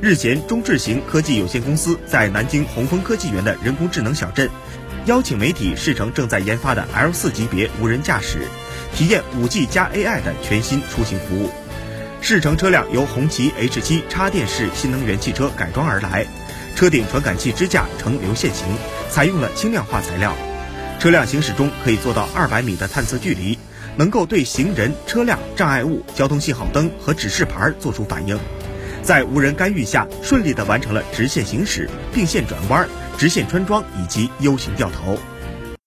日前，中智行科技有限公司在南京红枫科技园的人工智能小镇，邀请媒体试乘正在研发的 L 四级别无人驾驶，体验 5G 加 AI 的全新出行服务。试乘车辆由红旗 H7 插电式新能源汽车改装而来，车顶传感器支架呈流线型，采用了轻量化材料。车辆行驶中可以做到200米的探测距离，能够对行人、车辆、障碍物、交通信号灯和指示牌做出反应。在无人干预下，顺利地完成了直线行驶、并线转弯、直线穿桩以及 U 型掉头。